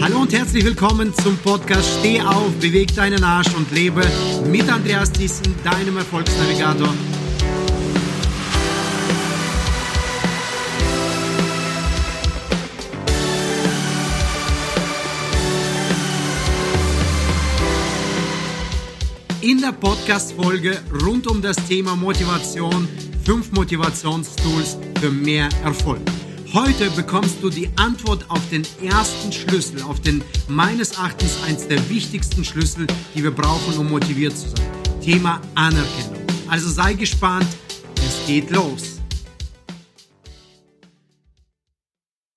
Hallo und herzlich willkommen zum Podcast Steh auf, beweg deinen Arsch und lebe mit Andreas Thyssen, deinem Erfolgsnavigator. In der Podcast-Folge rund um das Thema Motivation, fünf Motivationstools für mehr Erfolg. Heute bekommst du die Antwort auf den ersten Schlüssel, auf den meines Erachtens eins der wichtigsten Schlüssel, die wir brauchen, um motiviert zu sein. Thema Anerkennung. Also sei gespannt, es geht los.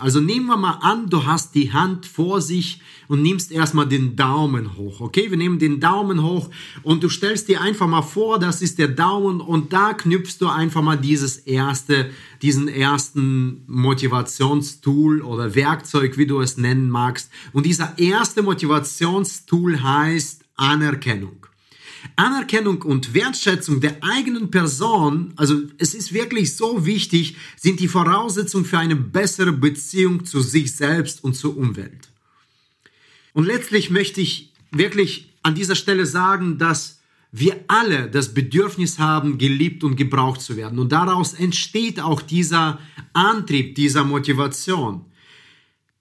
Also nehmen wir mal an, du hast die Hand vor sich und nimmst erstmal den Daumen hoch. Okay, wir nehmen den Daumen hoch und du stellst dir einfach mal vor, das ist der Daumen und da knüpfst du einfach mal dieses erste, diesen ersten Motivationstool oder Werkzeug, wie du es nennen magst. Und dieser erste Motivationstool heißt Anerkennung. Anerkennung und Wertschätzung der eigenen Person, also es ist wirklich so wichtig, sind die Voraussetzungen für eine bessere Beziehung zu sich selbst und zur Umwelt. Und letztlich möchte ich wirklich an dieser Stelle sagen, dass wir alle das Bedürfnis haben, geliebt und gebraucht zu werden. Und daraus entsteht auch dieser Antrieb, dieser Motivation.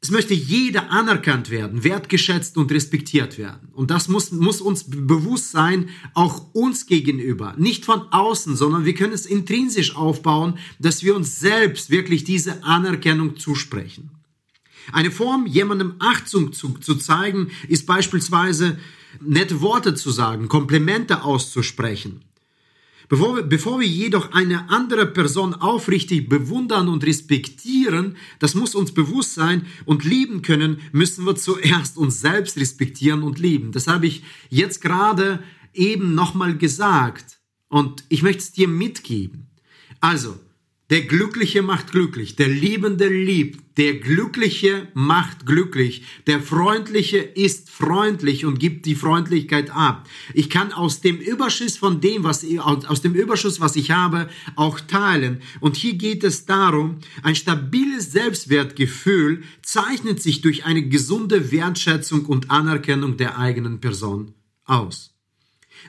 Es möchte jeder anerkannt werden, wertgeschätzt und respektiert werden. Und das muss, muss uns bewusst sein, auch uns gegenüber. Nicht von außen, sondern wir können es intrinsisch aufbauen, dass wir uns selbst wirklich diese Anerkennung zusprechen. Eine Form, jemandem Achtung zu, zu zeigen, ist beispielsweise nette Worte zu sagen, Komplimente auszusprechen. Bevor wir, bevor wir jedoch eine andere Person aufrichtig bewundern und respektieren, das muss uns bewusst sein und lieben können, müssen wir zuerst uns selbst respektieren und lieben. Das habe ich jetzt gerade eben nochmal gesagt und ich möchte es dir mitgeben. Also, der Glückliche macht glücklich, der Liebende liebt, der Glückliche macht glücklich, der Freundliche ist freundlich und gibt die Freundlichkeit ab. Ich kann aus dem Überschuss von dem, was aus dem Überschuss, was ich habe, auch teilen. Und hier geht es darum, ein stabiles Selbstwertgefühl zeichnet sich durch eine gesunde Wertschätzung und Anerkennung der eigenen Person aus.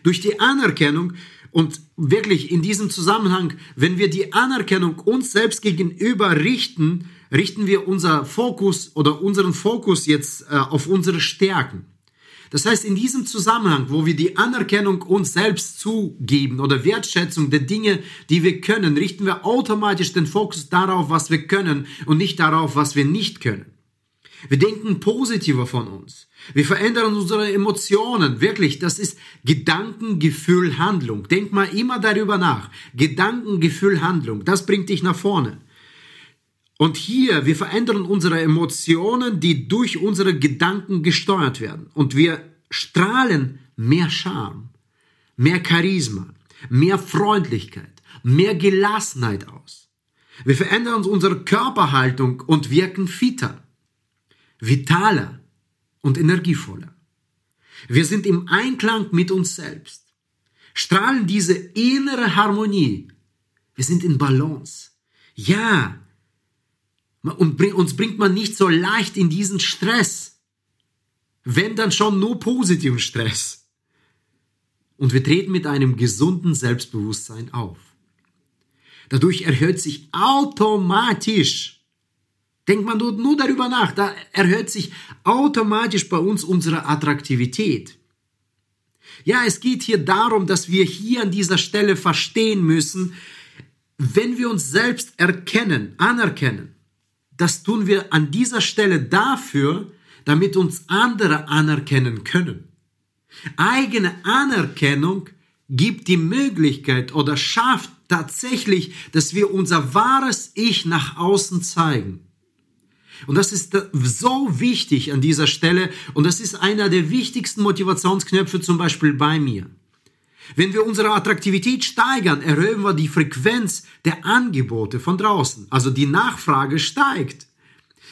Durch die Anerkennung und wirklich in diesem Zusammenhang, wenn wir die Anerkennung uns selbst gegenüber richten, richten wir unser Fokus oder unseren Fokus jetzt äh, auf unsere Stärken. Das heißt, in diesem Zusammenhang, wo wir die Anerkennung uns selbst zugeben oder Wertschätzung der Dinge, die wir können, richten wir automatisch den Fokus darauf, was wir können und nicht darauf, was wir nicht können. Wir denken positiver von uns. Wir verändern unsere Emotionen. Wirklich, das ist Gedanken, Gefühl, Handlung. Denk mal immer darüber nach. Gedanken, Gefühl, Handlung. Das bringt dich nach vorne. Und hier, wir verändern unsere Emotionen, die durch unsere Gedanken gesteuert werden. Und wir strahlen mehr Charme, mehr Charisma, mehr Freundlichkeit, mehr Gelassenheit aus. Wir verändern unsere Körperhaltung und wirken fitter vitaler und energievoller. Wir sind im Einklang mit uns selbst, strahlen diese innere Harmonie. Wir sind in Balance. Ja, und uns bringt man nicht so leicht in diesen Stress. Wenn dann schon nur positiven Stress. Und wir treten mit einem gesunden Selbstbewusstsein auf. Dadurch erhöht sich automatisch Denkt man nur, nur darüber nach, da erhöht sich automatisch bei uns unsere Attraktivität. Ja, es geht hier darum, dass wir hier an dieser Stelle verstehen müssen, wenn wir uns selbst erkennen, anerkennen, das tun wir an dieser Stelle dafür, damit uns andere anerkennen können. Eigene Anerkennung gibt die Möglichkeit oder schafft tatsächlich, dass wir unser wahres Ich nach außen zeigen. Und das ist so wichtig an dieser Stelle und das ist einer der wichtigsten Motivationsknöpfe zum Beispiel bei mir. Wenn wir unsere Attraktivität steigern, erhöhen wir die Frequenz der Angebote von draußen. Also die Nachfrage steigt.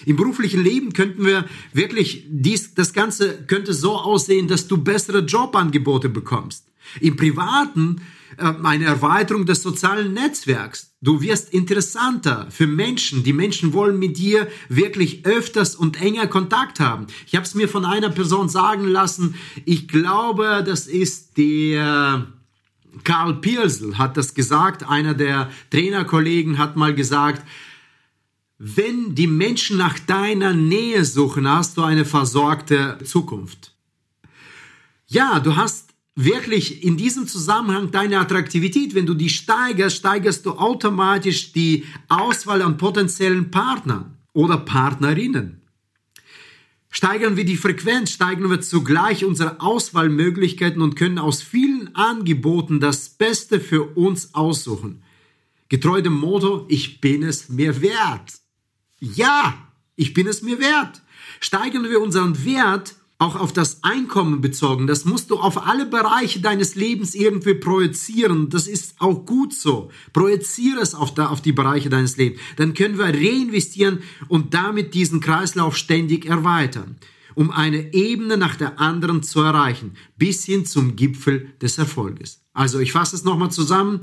Im beruflichen Leben könnten wir wirklich dies, das Ganze könnte so aussehen, dass du bessere Jobangebote bekommst. Im privaten äh, eine Erweiterung des sozialen Netzwerks. Du wirst interessanter für Menschen. Die Menschen wollen mit dir wirklich öfters und enger Kontakt haben. Ich habe es mir von einer Person sagen lassen. Ich glaube, das ist der Karl Pirsel hat das gesagt. Einer der Trainerkollegen hat mal gesagt, wenn die Menschen nach deiner Nähe suchen, hast du eine versorgte Zukunft. Ja, du hast wirklich in diesem Zusammenhang deine Attraktivität, wenn du die steigerst, steigerst du automatisch die Auswahl an potenziellen Partnern oder Partnerinnen. Steigern wir die Frequenz, steigern wir zugleich unsere Auswahlmöglichkeiten und können aus vielen Angeboten das Beste für uns aussuchen. Getreu dem Motto, ich bin es mir wert. Ja, ich bin es mir wert. Steigern wir unseren Wert auch auf das Einkommen bezogen. Das musst du auf alle Bereiche deines Lebens irgendwie projizieren. Das ist auch gut so. Projiziere es auf, da, auf die Bereiche deines Lebens. Dann können wir reinvestieren und damit diesen Kreislauf ständig erweitern, um eine Ebene nach der anderen zu erreichen, bis hin zum Gipfel des Erfolges. Also ich fasse es nochmal zusammen.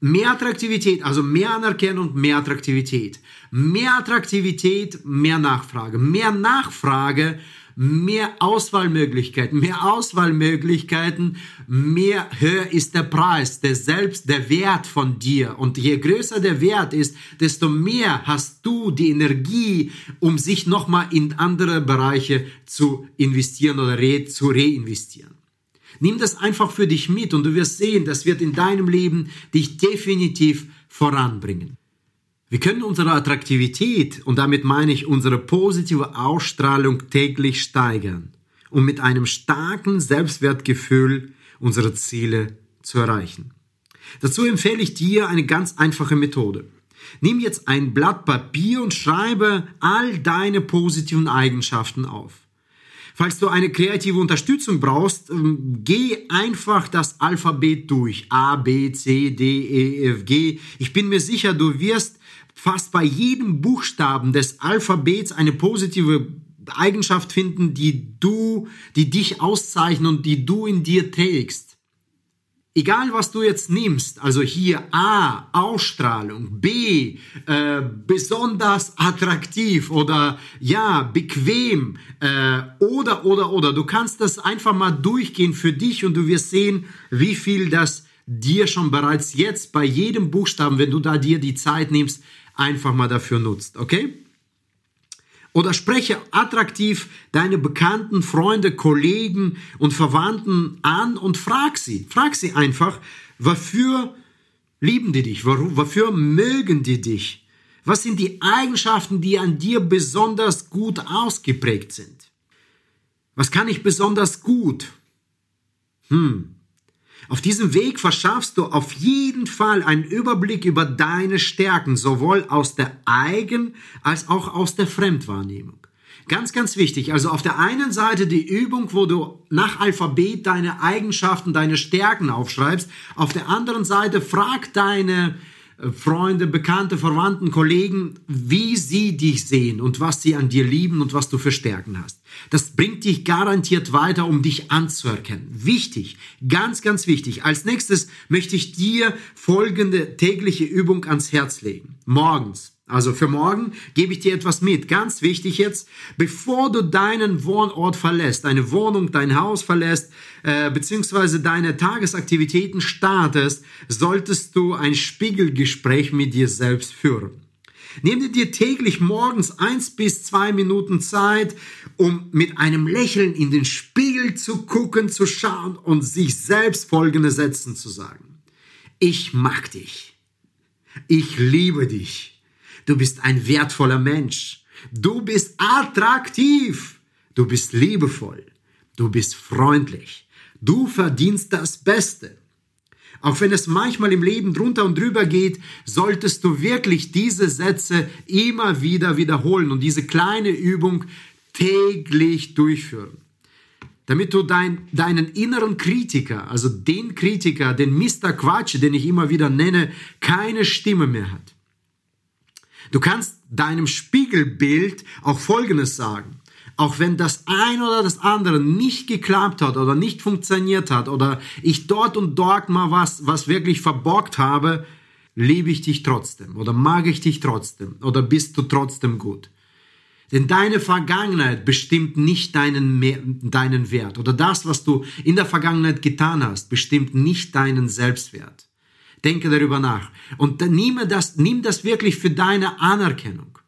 Mehr Attraktivität, also mehr Anerkennung, mehr Attraktivität. Mehr Attraktivität, mehr Nachfrage. Mehr Nachfrage, mehr Auswahlmöglichkeiten. Mehr Auswahlmöglichkeiten, mehr höher ist der Preis, der selbst, der Wert von dir. Und je größer der Wert ist, desto mehr hast du die Energie, um sich nochmal in andere Bereiche zu investieren oder re zu reinvestieren. Nimm das einfach für dich mit und du wirst sehen, das wird in deinem Leben dich definitiv voranbringen. Wir können unsere Attraktivität und damit meine ich unsere positive Ausstrahlung täglich steigern, um mit einem starken Selbstwertgefühl unsere Ziele zu erreichen. Dazu empfehle ich dir eine ganz einfache Methode. Nimm jetzt ein Blatt Papier und schreibe all deine positiven Eigenschaften auf. Falls du eine kreative Unterstützung brauchst, ähm, geh einfach das Alphabet durch. A, B, C, D, E, F, G. Ich bin mir sicher, du wirst fast bei jedem Buchstaben des Alphabets eine positive Eigenschaft finden, die du, die dich auszeichnen und die du in dir trägst. Egal was du jetzt nimmst, also hier A, Ausstrahlung, B, äh, besonders attraktiv oder ja, bequem äh, oder, oder, oder. Du kannst das einfach mal durchgehen für dich und du wirst sehen, wie viel das dir schon bereits jetzt bei jedem Buchstaben, wenn du da dir die Zeit nimmst, einfach mal dafür nutzt, okay? Oder spreche attraktiv deine Bekannten, Freunde, Kollegen und Verwandten an und frag sie. Frag sie einfach, wofür lieben die dich? Wofür mögen die dich? Was sind die Eigenschaften, die an dir besonders gut ausgeprägt sind? Was kann ich besonders gut? Hm, auf diesem Weg verschaffst du auf jeden Fall einen Überblick über deine Stärken, sowohl aus der Eigen- als auch aus der Fremdwahrnehmung. Ganz, ganz wichtig. Also auf der einen Seite die Übung, wo du nach Alphabet deine Eigenschaften, deine Stärken aufschreibst. Auf der anderen Seite frag deine Freunde, Bekannte, Verwandten, Kollegen, wie sie dich sehen und was sie an dir lieben und was du für Stärken hast. Das bringt dich garantiert weiter, um dich anzuerkennen. Wichtig, ganz, ganz wichtig. Als nächstes möchte ich dir folgende tägliche Übung ans Herz legen. Morgens. Also für morgen gebe ich dir etwas mit. Ganz wichtig jetzt, bevor du deinen Wohnort verlässt, deine Wohnung, dein Haus verlässt, äh, beziehungsweise deine Tagesaktivitäten startest, solltest du ein Spiegelgespräch mit dir selbst führen. Nimm dir täglich morgens eins bis zwei Minuten Zeit, um mit einem Lächeln in den Spiegel zu gucken, zu schauen und sich selbst folgende Sätze zu sagen. Ich mag dich. Ich liebe dich. Du bist ein wertvoller Mensch. Du bist attraktiv. Du bist liebevoll. Du bist freundlich. Du verdienst das Beste. Auch wenn es manchmal im Leben drunter und drüber geht, solltest du wirklich diese Sätze immer wieder wiederholen und diese kleine Übung täglich durchführen. Damit du dein, deinen inneren Kritiker, also den Kritiker, den Mr. Quatsch, den ich immer wieder nenne, keine Stimme mehr hat. Du kannst deinem Spiegelbild auch Folgendes sagen. auch wenn das ein oder das andere nicht geklappt hat oder nicht funktioniert hat oder ich dort und dort mal was, was wirklich verborgt habe, liebe ich dich trotzdem oder mag ich dich trotzdem oder bist du trotzdem gut. Denn deine Vergangenheit bestimmt nicht deinen, deinen Wert oder das, was du in der Vergangenheit getan hast, bestimmt nicht deinen Selbstwert. Denke darüber nach und nimm das, nimm das wirklich für deine Anerkennung,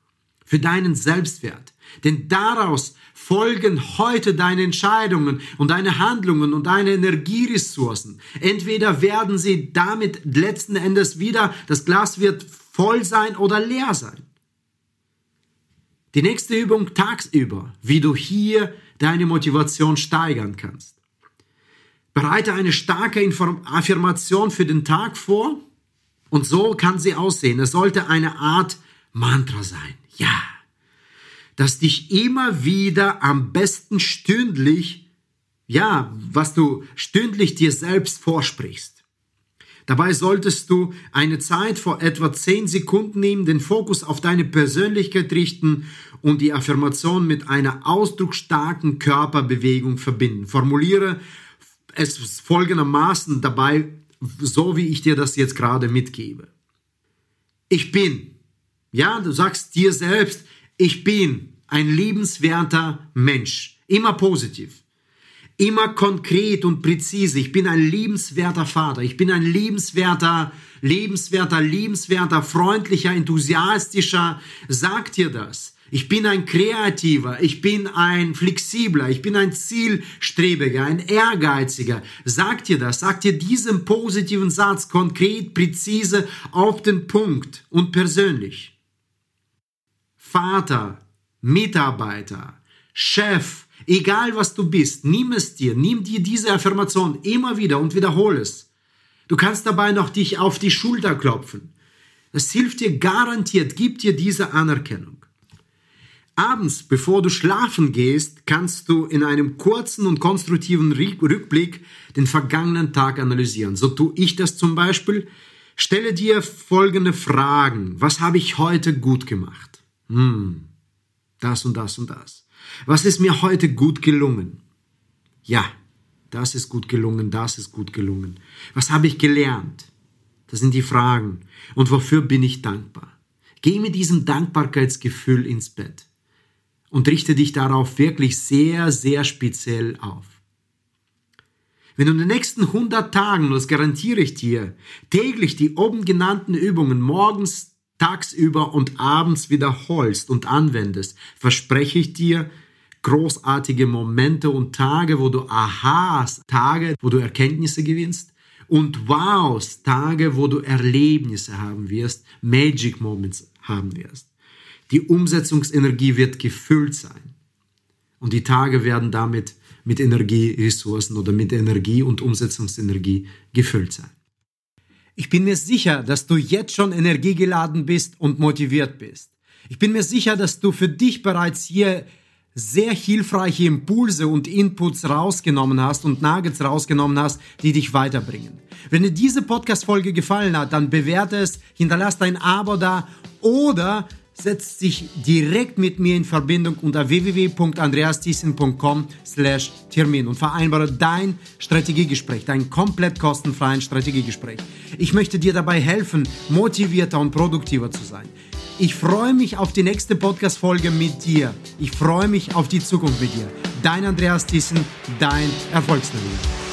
für deinen Selbstwert. Denn daraus folgen heute deine Entscheidungen und deine Handlungen und deine Energieressourcen. Entweder werden sie damit letzten Endes wieder, das Glas wird voll sein oder leer sein. Die nächste Übung tagsüber, wie du hier deine Motivation steigern kannst. Bereite eine starke Affirmation für den Tag vor und so kann sie aussehen. Es sollte eine Art Mantra sein. Ja das dich immer wieder am besten stündlich, ja, was du stündlich dir selbst vorsprichst. Dabei solltest du eine Zeit vor etwa 10 Sekunden nehmen, den Fokus auf deine Persönlichkeit richten und die Affirmation mit einer ausdrucksstarken Körperbewegung verbinden. Formuliere es folgendermaßen dabei, so wie ich dir das jetzt gerade mitgebe. Ich bin. Ja, du sagst dir selbst, ich bin ein liebenswerter Mensch. Immer positiv. Immer konkret und präzise. Ich bin ein liebenswerter Vater. Ich bin ein liebenswerter, liebenswerter, liebenswerter, freundlicher, enthusiastischer. Sag dir das. Ich bin ein kreativer, ich bin ein flexibler, ich bin ein zielstrebiger, ein ehrgeiziger. Sag dir das, sag dir diesen positiven Satz konkret, präzise, auf den Punkt und persönlich. Vater, Mitarbeiter, Chef, egal was du bist, nimm es dir, nimm dir diese Affirmation immer wieder und wiederhole es. Du kannst dabei noch dich auf die Schulter klopfen. Das hilft dir garantiert, gibt dir diese Anerkennung. Abends, bevor du schlafen gehst, kannst du in einem kurzen und konstruktiven Rückblick den vergangenen Tag analysieren. So tue ich das zum Beispiel. Stelle dir folgende Fragen. Was habe ich heute gut gemacht? Hm, das und das und das. Was ist mir heute gut gelungen? Ja, das ist gut gelungen, das ist gut gelungen. Was habe ich gelernt? Das sind die Fragen. Und wofür bin ich dankbar? Geh mit diesem Dankbarkeitsgefühl ins Bett und richte dich darauf wirklich sehr, sehr speziell auf. Wenn du in den nächsten 100 Tagen, das garantiere ich dir, täglich die oben genannten Übungen morgens, tagsüber und abends wiederholst und anwendest, verspreche ich dir großartige Momente und Tage, wo du Aha's, Tage, wo du Erkenntnisse gewinnst und Wows, Tage, wo du Erlebnisse haben wirst, Magic Moments haben wirst. Die Umsetzungsenergie wird gefüllt sein und die Tage werden damit mit Energieressourcen oder mit Energie und Umsetzungsenergie gefüllt sein. Ich bin mir sicher, dass du jetzt schon energiegeladen bist und motiviert bist. Ich bin mir sicher, dass du für dich bereits hier sehr hilfreiche Impulse und Inputs rausgenommen hast und Nuggets rausgenommen hast, die dich weiterbringen. Wenn dir diese Podcast-Folge gefallen hat, dann bewerte es, hinterlass dein Abo da oder setzt sich direkt mit mir in Verbindung unter www.andreasthyssen.com slash Termin und vereinbare dein Strategiegespräch, dein komplett kostenfreien Strategiegespräch. Ich möchte dir dabei helfen, motivierter und produktiver zu sein. Ich freue mich auf die nächste Podcast-Folge mit dir. Ich freue mich auf die Zukunft mit dir. Dein Andreas Thyssen, dein Erfolgsnavigator.